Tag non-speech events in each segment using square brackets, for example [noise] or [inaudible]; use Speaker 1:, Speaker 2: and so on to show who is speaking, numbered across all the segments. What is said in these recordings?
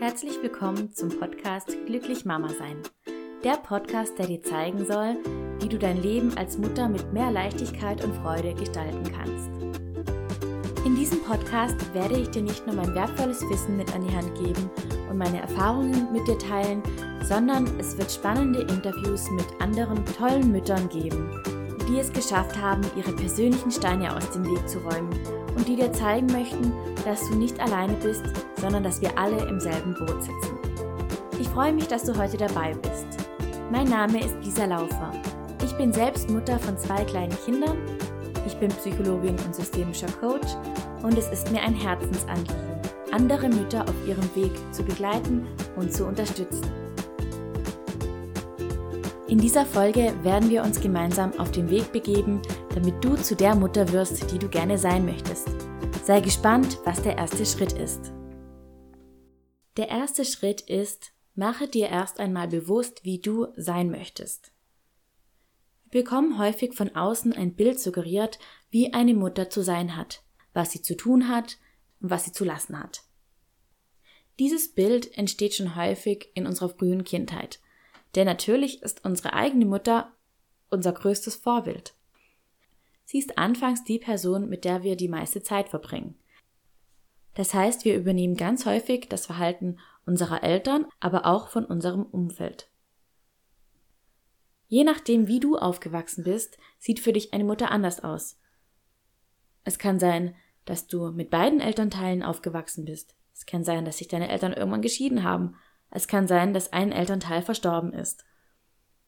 Speaker 1: Herzlich willkommen zum Podcast Glücklich Mama sein. Der Podcast, der dir zeigen soll, wie du dein Leben als Mutter mit mehr Leichtigkeit und Freude gestalten kannst. In diesem Podcast werde ich dir nicht nur mein wertvolles Wissen mit an die Hand geben und meine Erfahrungen mit dir teilen, sondern es wird spannende Interviews mit anderen tollen Müttern geben, die es geschafft haben, ihre persönlichen Steine aus dem Weg zu räumen und die dir zeigen möchten, dass du nicht alleine bist, sondern dass wir alle im selben Boot sitzen. Ich freue mich, dass du heute dabei bist. Mein Name ist Lisa Laufer. Ich bin selbst Mutter von zwei kleinen Kindern. Ich bin Psychologin und systemischer Coach und es ist mir ein Herzensanliegen, andere Mütter auf ihrem Weg zu begleiten und zu unterstützen. In dieser Folge werden wir uns gemeinsam auf den Weg begeben, damit du zu der Mutter wirst, die du gerne sein möchtest. Sei gespannt, was der erste Schritt ist. Der erste Schritt ist, mache dir erst einmal bewusst, wie du sein möchtest. Wir bekommen häufig von außen ein Bild suggeriert, wie eine Mutter zu sein hat, was sie zu tun hat und was sie zu lassen hat. Dieses Bild entsteht schon häufig in unserer frühen Kindheit, denn natürlich ist unsere eigene Mutter unser größtes Vorbild. Sie ist anfangs die Person, mit der wir die meiste Zeit verbringen. Das heißt, wir übernehmen ganz häufig das Verhalten unserer Eltern, aber auch von unserem Umfeld. Je nachdem, wie du aufgewachsen bist, sieht für dich eine Mutter anders aus. Es kann sein, dass du mit beiden Elternteilen aufgewachsen bist. Es kann sein, dass sich deine Eltern irgendwann geschieden haben. Es kann sein, dass ein Elternteil verstorben ist.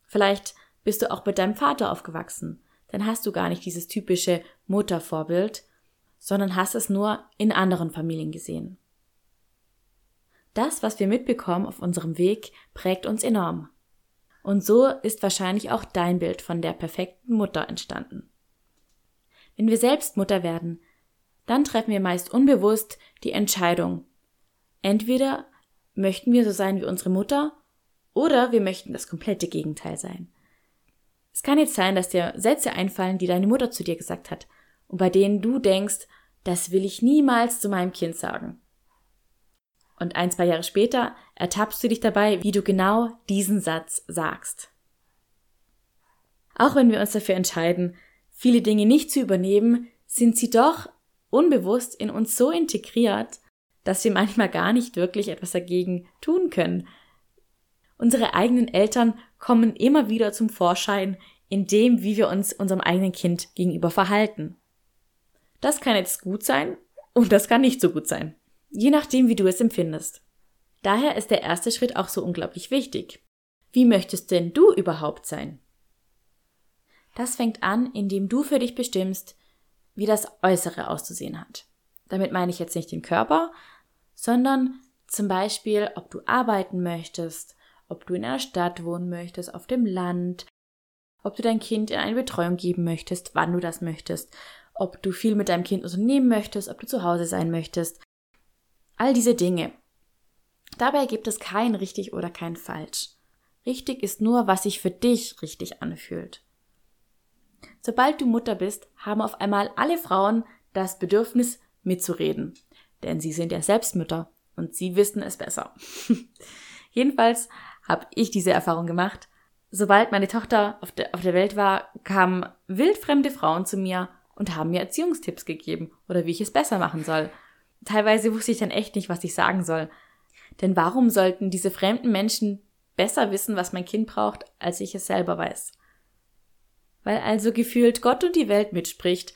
Speaker 1: Vielleicht bist du auch mit deinem Vater aufgewachsen dann hast du gar nicht dieses typische Muttervorbild, sondern hast es nur in anderen Familien gesehen. Das, was wir mitbekommen auf unserem Weg, prägt uns enorm. Und so ist wahrscheinlich auch dein Bild von der perfekten Mutter entstanden. Wenn wir selbst Mutter werden, dann treffen wir meist unbewusst die Entscheidung. Entweder möchten wir so sein wie unsere Mutter oder wir möchten das komplette Gegenteil sein. Es kann jetzt sein, dass dir Sätze einfallen, die deine Mutter zu dir gesagt hat und bei denen du denkst, das will ich niemals zu meinem Kind sagen. Und ein, zwei Jahre später ertappst du dich dabei, wie du genau diesen Satz sagst. Auch wenn wir uns dafür entscheiden, viele Dinge nicht zu übernehmen, sind sie doch unbewusst in uns so integriert, dass wir manchmal gar nicht wirklich etwas dagegen tun können. Unsere eigenen Eltern kommen immer wieder zum Vorschein in dem, wie wir uns unserem eigenen Kind gegenüber verhalten. Das kann jetzt gut sein und das kann nicht so gut sein. Je nachdem, wie du es empfindest. Daher ist der erste Schritt auch so unglaublich wichtig. Wie möchtest denn du überhaupt sein? Das fängt an, indem du für dich bestimmst, wie das Äußere auszusehen hat. Damit meine ich jetzt nicht den Körper, sondern zum Beispiel, ob du arbeiten möchtest, ob du in einer Stadt wohnen möchtest, auf dem Land, ob du dein Kind in eine Betreuung geben möchtest, wann du das möchtest, ob du viel mit deinem Kind unternehmen möchtest, ob du zu Hause sein möchtest. All diese Dinge. Dabei gibt es kein richtig oder kein falsch. Richtig ist nur, was sich für dich richtig anfühlt. Sobald du Mutter bist, haben auf einmal alle Frauen das Bedürfnis mitzureden. Denn sie sind ja selbst Mütter und sie wissen es besser. [laughs] Jedenfalls habe ich diese Erfahrung gemacht. Sobald meine Tochter auf der, auf der Welt war, kamen wildfremde Frauen zu mir und haben mir Erziehungstipps gegeben oder wie ich es besser machen soll. Teilweise wusste ich dann echt nicht, was ich sagen soll. Denn warum sollten diese fremden Menschen besser wissen, was mein Kind braucht, als ich es selber weiß? Weil also gefühlt Gott und die Welt mitspricht,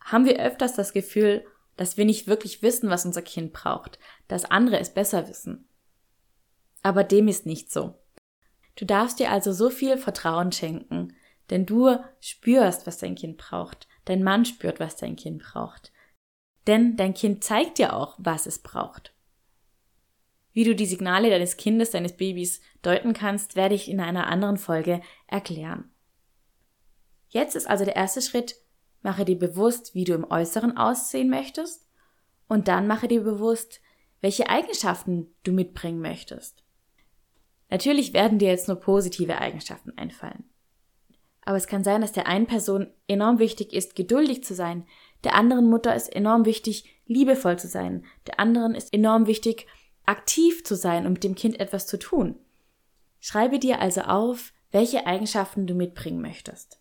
Speaker 1: haben wir öfters das Gefühl, dass wir nicht wirklich wissen, was unser Kind braucht, dass andere es besser wissen. Aber dem ist nicht so. Du darfst dir also so viel Vertrauen schenken, denn du spürst, was dein Kind braucht. Dein Mann spürt, was dein Kind braucht. Denn dein Kind zeigt dir auch, was es braucht. Wie du die Signale deines Kindes, deines Babys deuten kannst, werde ich in einer anderen Folge erklären. Jetzt ist also der erste Schritt, mache dir bewusst, wie du im Äußeren aussehen möchtest und dann mache dir bewusst, welche Eigenschaften du mitbringen möchtest. Natürlich werden dir jetzt nur positive Eigenschaften einfallen. Aber es kann sein, dass der einen Person enorm wichtig ist, geduldig zu sein, der anderen Mutter ist enorm wichtig, liebevoll zu sein, der anderen ist enorm wichtig, aktiv zu sein und mit dem Kind etwas zu tun. Schreibe dir also auf, welche Eigenschaften du mitbringen möchtest.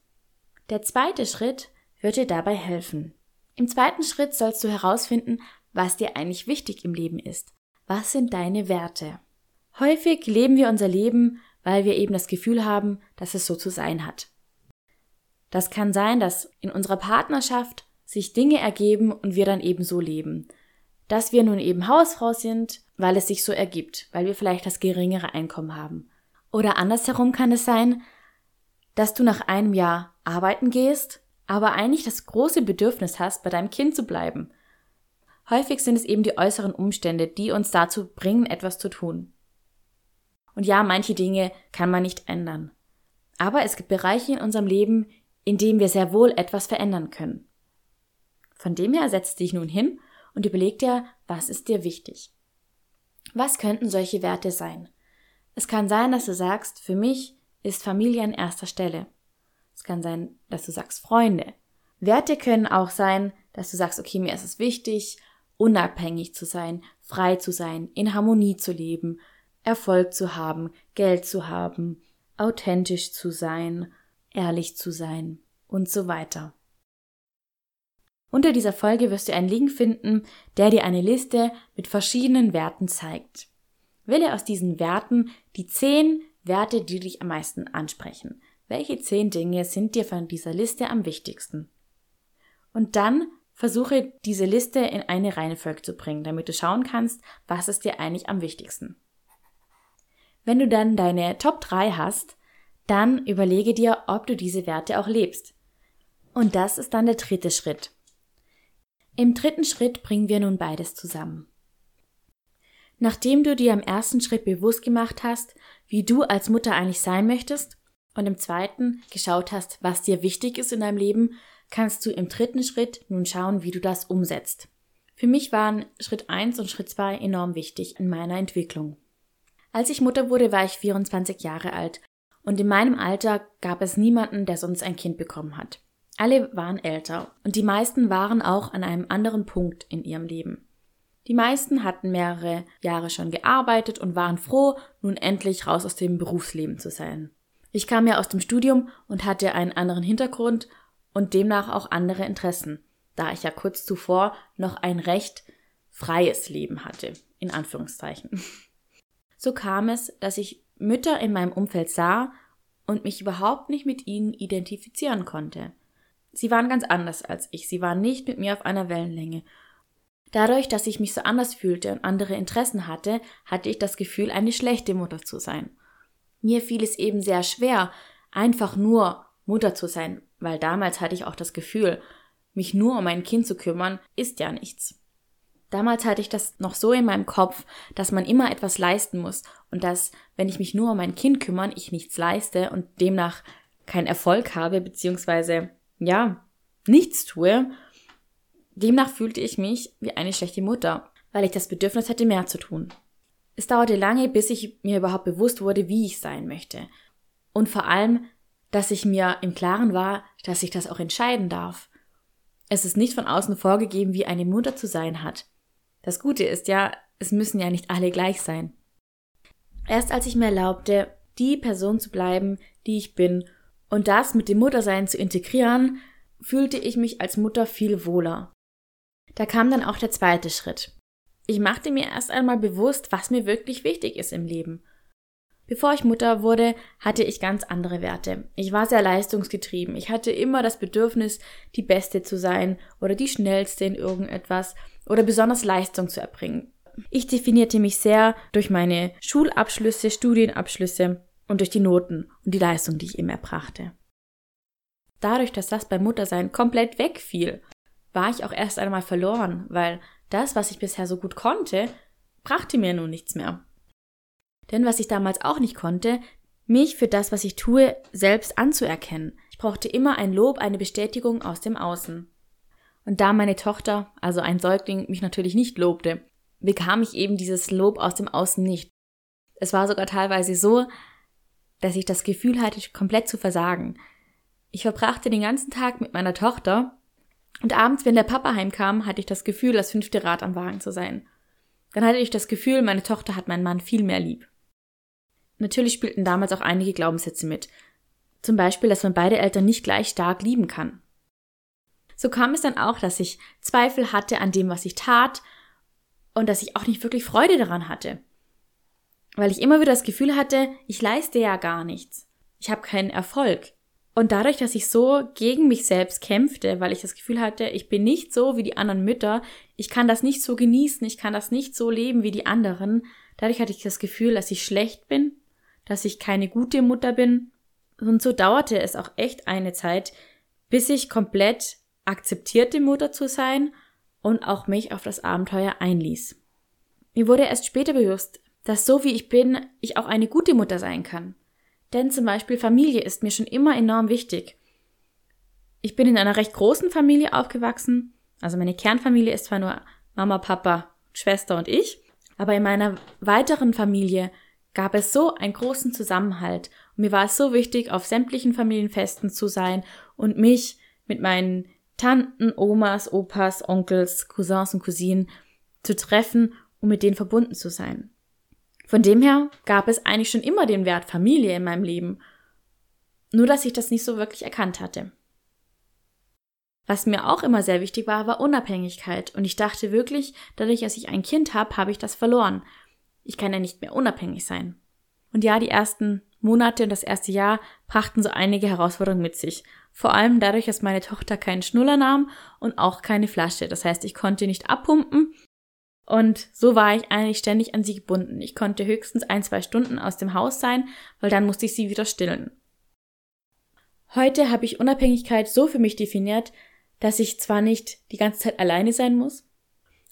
Speaker 1: Der zweite Schritt wird dir dabei helfen. Im zweiten Schritt sollst du herausfinden, was dir eigentlich wichtig im Leben ist. Was sind deine Werte? Häufig leben wir unser Leben, weil wir eben das Gefühl haben, dass es so zu sein hat. Das kann sein, dass in unserer Partnerschaft sich Dinge ergeben und wir dann eben so leben. Dass wir nun eben Hausfrau sind, weil es sich so ergibt, weil wir vielleicht das geringere Einkommen haben. Oder andersherum kann es sein, dass du nach einem Jahr arbeiten gehst, aber eigentlich das große Bedürfnis hast, bei deinem Kind zu bleiben. Häufig sind es eben die äußeren Umstände, die uns dazu bringen, etwas zu tun. Und ja, manche Dinge kann man nicht ändern. Aber es gibt Bereiche in unserem Leben, in denen wir sehr wohl etwas verändern können. Von dem her setz dich nun hin und überleg dir, was ist dir wichtig. Was könnten solche Werte sein? Es kann sein, dass du sagst, für mich ist Familie an erster Stelle. Es kann sein, dass du sagst Freunde. Werte können auch sein, dass du sagst, okay, mir ist es wichtig, unabhängig zu sein, frei zu sein, in Harmonie zu leben, Erfolg zu haben, Geld zu haben, authentisch zu sein, ehrlich zu sein und so weiter. Unter dieser Folge wirst du einen Link finden, der dir eine Liste mit verschiedenen Werten zeigt. Wähle aus diesen Werten die zehn Werte, die dich am meisten ansprechen. Welche zehn Dinge sind dir von dieser Liste am wichtigsten? Und dann versuche diese Liste in eine Reihenfolge zu bringen, damit du schauen kannst, was ist dir eigentlich am wichtigsten. Wenn du dann deine Top 3 hast, dann überlege dir, ob du diese Werte auch lebst. Und das ist dann der dritte Schritt. Im dritten Schritt bringen wir nun beides zusammen. Nachdem du dir im ersten Schritt bewusst gemacht hast, wie du als Mutter eigentlich sein möchtest, und im zweiten geschaut hast, was dir wichtig ist in deinem Leben, kannst du im dritten Schritt nun schauen, wie du das umsetzt. Für mich waren Schritt 1 und Schritt 2 enorm wichtig in meiner Entwicklung. Als ich Mutter wurde, war ich 24 Jahre alt und in meinem Alter gab es niemanden, der sonst ein Kind bekommen hat. Alle waren älter und die meisten waren auch an einem anderen Punkt in ihrem Leben. Die meisten hatten mehrere Jahre schon gearbeitet und waren froh, nun endlich raus aus dem Berufsleben zu sein. Ich kam ja aus dem Studium und hatte einen anderen Hintergrund und demnach auch andere Interessen, da ich ja kurz zuvor noch ein recht freies Leben hatte, in Anführungszeichen. So kam es, dass ich Mütter in meinem Umfeld sah und mich überhaupt nicht mit ihnen identifizieren konnte. Sie waren ganz anders als ich, sie waren nicht mit mir auf einer Wellenlänge. Dadurch, dass ich mich so anders fühlte und andere Interessen hatte, hatte ich das Gefühl, eine schlechte Mutter zu sein. Mir fiel es eben sehr schwer, einfach nur Mutter zu sein, weil damals hatte ich auch das Gefühl, mich nur um mein Kind zu kümmern, ist ja nichts. Damals hatte ich das noch so in meinem Kopf, dass man immer etwas leisten muss und dass, wenn ich mich nur um mein Kind kümmern, ich nichts leiste und demnach keinen Erfolg habe, beziehungsweise, ja, nichts tue. Demnach fühlte ich mich wie eine schlechte Mutter, weil ich das Bedürfnis hatte, mehr zu tun. Es dauerte lange, bis ich mir überhaupt bewusst wurde, wie ich sein möchte. Und vor allem, dass ich mir im Klaren war, dass ich das auch entscheiden darf. Es ist nicht von außen vorgegeben, wie eine Mutter zu sein hat. Das Gute ist ja, es müssen ja nicht alle gleich sein. Erst als ich mir erlaubte, die Person zu bleiben, die ich bin, und das mit dem Muttersein zu integrieren, fühlte ich mich als Mutter viel wohler. Da kam dann auch der zweite Schritt. Ich machte mir erst einmal bewusst, was mir wirklich wichtig ist im Leben. Bevor ich Mutter wurde, hatte ich ganz andere Werte. Ich war sehr leistungsgetrieben. Ich hatte immer das Bedürfnis, die Beste zu sein oder die Schnellste in irgendetwas oder besonders Leistung zu erbringen. Ich definierte mich sehr durch meine Schulabschlüsse, Studienabschlüsse und durch die Noten und die Leistung, die ich eben erbrachte. Dadurch, dass das beim Muttersein komplett wegfiel, war ich auch erst einmal verloren, weil das, was ich bisher so gut konnte, brachte mir nun nichts mehr. Denn was ich damals auch nicht konnte, mich für das, was ich tue, selbst anzuerkennen. Ich brauchte immer ein Lob, eine Bestätigung aus dem Außen. Und da meine Tochter, also ein Säugling, mich natürlich nicht lobte, bekam ich eben dieses Lob aus dem Außen nicht. Es war sogar teilweise so, dass ich das Gefühl hatte, komplett zu versagen. Ich verbrachte den ganzen Tag mit meiner Tochter und abends, wenn der Papa heimkam, hatte ich das Gefühl, das fünfte Rad am Wagen zu sein. dann hatte ich das Gefühl, meine Tochter hat meinen Mann viel mehr lieb. Natürlich spielten damals auch einige Glaubenssätze mit. Zum Beispiel, dass man beide Eltern nicht gleich stark lieben kann. So kam es dann auch, dass ich Zweifel hatte an dem, was ich tat und dass ich auch nicht wirklich Freude daran hatte. Weil ich immer wieder das Gefühl hatte, ich leiste ja gar nichts. Ich habe keinen Erfolg. Und dadurch, dass ich so gegen mich selbst kämpfte, weil ich das Gefühl hatte, ich bin nicht so wie die anderen Mütter, ich kann das nicht so genießen, ich kann das nicht so leben wie die anderen, dadurch hatte ich das Gefühl, dass ich schlecht bin, dass ich keine gute Mutter bin. Und so dauerte es auch echt eine Zeit, bis ich komplett akzeptierte Mutter zu sein und auch mich auf das Abenteuer einließ. Mir wurde erst später bewusst, dass so wie ich bin, ich auch eine gute Mutter sein kann. Denn zum Beispiel Familie ist mir schon immer enorm wichtig. Ich bin in einer recht großen Familie aufgewachsen. Also meine Kernfamilie ist zwar nur Mama, Papa, Schwester und ich, aber in meiner weiteren Familie gab es so einen großen Zusammenhalt. Und mir war es so wichtig, auf sämtlichen Familienfesten zu sein und mich mit meinen Tanten, Omas, Opas, Onkels, Cousins und Cousinen zu treffen und mit denen verbunden zu sein. Von dem her gab es eigentlich schon immer den Wert Familie in meinem Leben, nur dass ich das nicht so wirklich erkannt hatte. Was mir auch immer sehr wichtig war, war Unabhängigkeit. Und ich dachte wirklich, dadurch, dass ich ein Kind habe, habe ich das verloren. Ich kann ja nicht mehr unabhängig sein. Und ja, die ersten Monate und das erste Jahr brachten so einige Herausforderungen mit sich. Vor allem dadurch, dass meine Tochter keinen Schnuller nahm und auch keine Flasche. Das heißt, ich konnte nicht abpumpen und so war ich eigentlich ständig an sie gebunden. Ich konnte höchstens ein, zwei Stunden aus dem Haus sein, weil dann musste ich sie wieder stillen. Heute habe ich Unabhängigkeit so für mich definiert, dass ich zwar nicht die ganze Zeit alleine sein muss,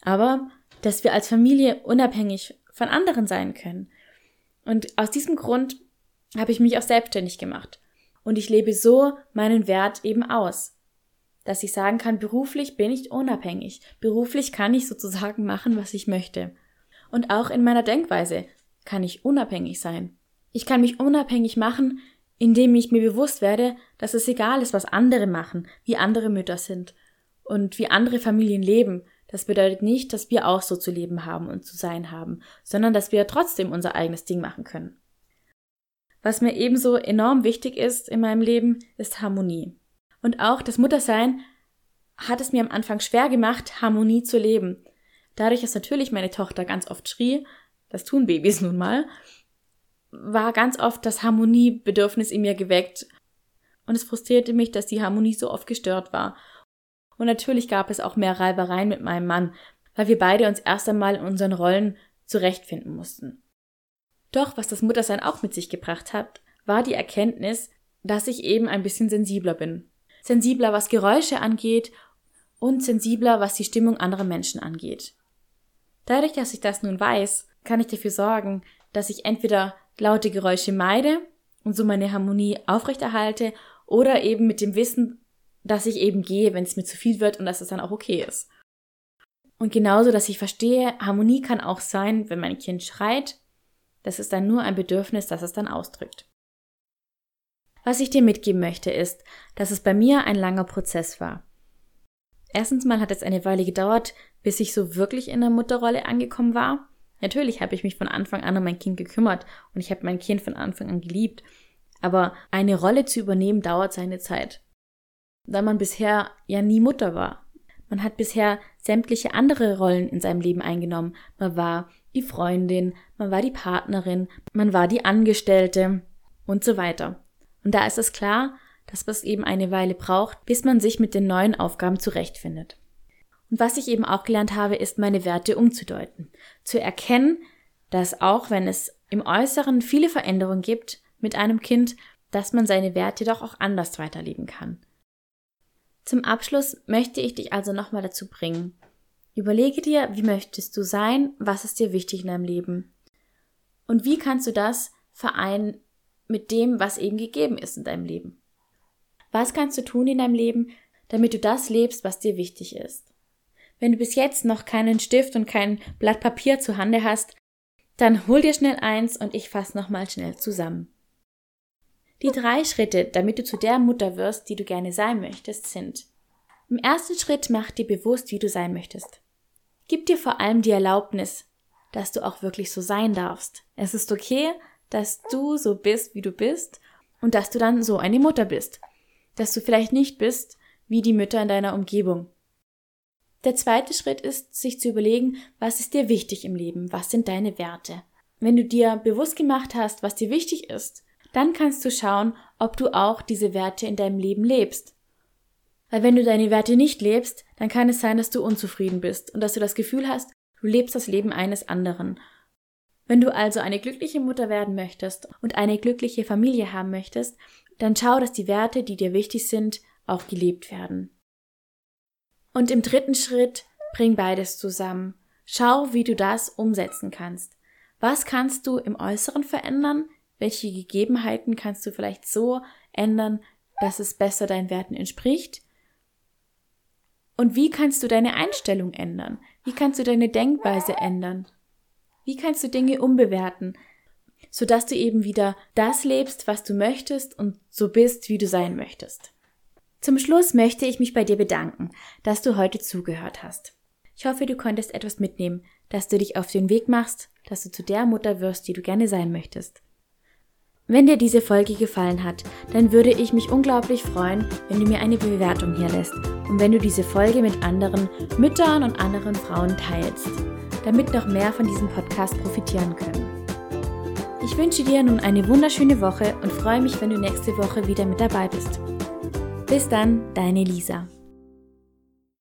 Speaker 1: aber dass wir als Familie unabhängig von anderen sein können. Und aus diesem Grund habe ich mich auch selbstständig gemacht. Und ich lebe so meinen Wert eben aus dass ich sagen kann, beruflich bin ich unabhängig. Beruflich kann ich sozusagen machen, was ich möchte. Und auch in meiner Denkweise kann ich unabhängig sein. Ich kann mich unabhängig machen, indem ich mir bewusst werde, dass es egal ist, was andere machen, wie andere Mütter sind und wie andere Familien leben. Das bedeutet nicht, dass wir auch so zu leben haben und zu sein haben, sondern dass wir trotzdem unser eigenes Ding machen können. Was mir ebenso enorm wichtig ist in meinem Leben, ist Harmonie. Und auch das Muttersein hat es mir am Anfang schwer gemacht, Harmonie zu leben. Dadurch, dass natürlich meine Tochter ganz oft schrie, das tun Babys nun mal, war ganz oft das Harmoniebedürfnis in mir geweckt. Und es frustrierte mich, dass die Harmonie so oft gestört war. Und natürlich gab es auch mehr Reibereien mit meinem Mann, weil wir beide uns erst einmal in unseren Rollen zurechtfinden mussten. Doch was das Muttersein auch mit sich gebracht hat, war die Erkenntnis, dass ich eben ein bisschen sensibler bin sensibler, was Geräusche angeht und sensibler, was die Stimmung anderer Menschen angeht. Dadurch, dass ich das nun weiß, kann ich dafür sorgen, dass ich entweder laute Geräusche meide und so meine Harmonie aufrechterhalte oder eben mit dem Wissen, dass ich eben gehe, wenn es mir zu viel wird und dass es dann auch okay ist. Und genauso, dass ich verstehe, Harmonie kann auch sein, wenn mein Kind schreit. Das ist dann nur ein Bedürfnis, das es dann ausdrückt. Was ich dir mitgeben möchte, ist, dass es bei mir ein langer Prozess war. Erstens mal hat es eine Weile gedauert, bis ich so wirklich in der Mutterrolle angekommen war. Natürlich habe ich mich von Anfang an um mein Kind gekümmert und ich habe mein Kind von Anfang an geliebt. Aber eine Rolle zu übernehmen dauert seine Zeit. Da man bisher ja nie Mutter war. Man hat bisher sämtliche andere Rollen in seinem Leben eingenommen. Man war die Freundin, man war die Partnerin, man war die Angestellte und so weiter. Und da ist es klar, dass es eben eine Weile braucht, bis man sich mit den neuen Aufgaben zurechtfindet. Und was ich eben auch gelernt habe, ist meine Werte umzudeuten. Zu erkennen, dass auch wenn es im Äußeren viele Veränderungen gibt mit einem Kind, dass man seine Werte doch auch anders weiterleben kann. Zum Abschluss möchte ich dich also nochmal dazu bringen. Überlege dir, wie möchtest du sein, was ist dir wichtig in deinem Leben? Und wie kannst du das vereinen mit dem, was eben gegeben ist in deinem Leben. Was kannst du tun in deinem Leben, damit du das lebst, was dir wichtig ist? Wenn du bis jetzt noch keinen Stift und kein Blatt Papier zu Hande hast, dann hol dir schnell eins und ich fasse nochmal schnell zusammen. Die drei Schritte, damit du zu der Mutter wirst, die du gerne sein möchtest, sind im ersten Schritt mach dir bewusst, wie du sein möchtest. Gib dir vor allem die Erlaubnis, dass du auch wirklich so sein darfst. Es ist okay, dass du so bist, wie du bist und dass du dann so eine Mutter bist. Dass du vielleicht nicht bist wie die Mütter in deiner Umgebung. Der zweite Schritt ist, sich zu überlegen, was ist dir wichtig im Leben, was sind deine Werte. Wenn du dir bewusst gemacht hast, was dir wichtig ist, dann kannst du schauen, ob du auch diese Werte in deinem Leben lebst. Weil wenn du deine Werte nicht lebst, dann kann es sein, dass du unzufrieden bist und dass du das Gefühl hast, du lebst das Leben eines anderen. Wenn du also eine glückliche Mutter werden möchtest und eine glückliche Familie haben möchtest, dann schau, dass die Werte, die dir wichtig sind, auch gelebt werden. Und im dritten Schritt bring beides zusammen. Schau, wie du das umsetzen kannst. Was kannst du im Äußeren verändern? Welche Gegebenheiten kannst du vielleicht so ändern, dass es besser deinen Werten entspricht? Und wie kannst du deine Einstellung ändern? Wie kannst du deine Denkweise ändern? Wie kannst du Dinge umbewerten, sodass du eben wieder das lebst, was du möchtest und so bist, wie du sein möchtest? Zum Schluss möchte ich mich bei dir bedanken, dass du heute zugehört hast. Ich hoffe, du konntest etwas mitnehmen, dass du dich auf den Weg machst, dass du zu der Mutter wirst, die du gerne sein möchtest. Wenn dir diese Folge gefallen hat, dann würde ich mich unglaublich freuen, wenn du mir eine Bewertung hier lässt und wenn du diese Folge mit anderen Müttern und anderen Frauen teilst, damit noch mehr von diesem Podcast profitieren können. Ich wünsche dir nun eine wunderschöne Woche und freue mich, wenn du nächste Woche wieder mit dabei bist. Bis dann, deine Lisa.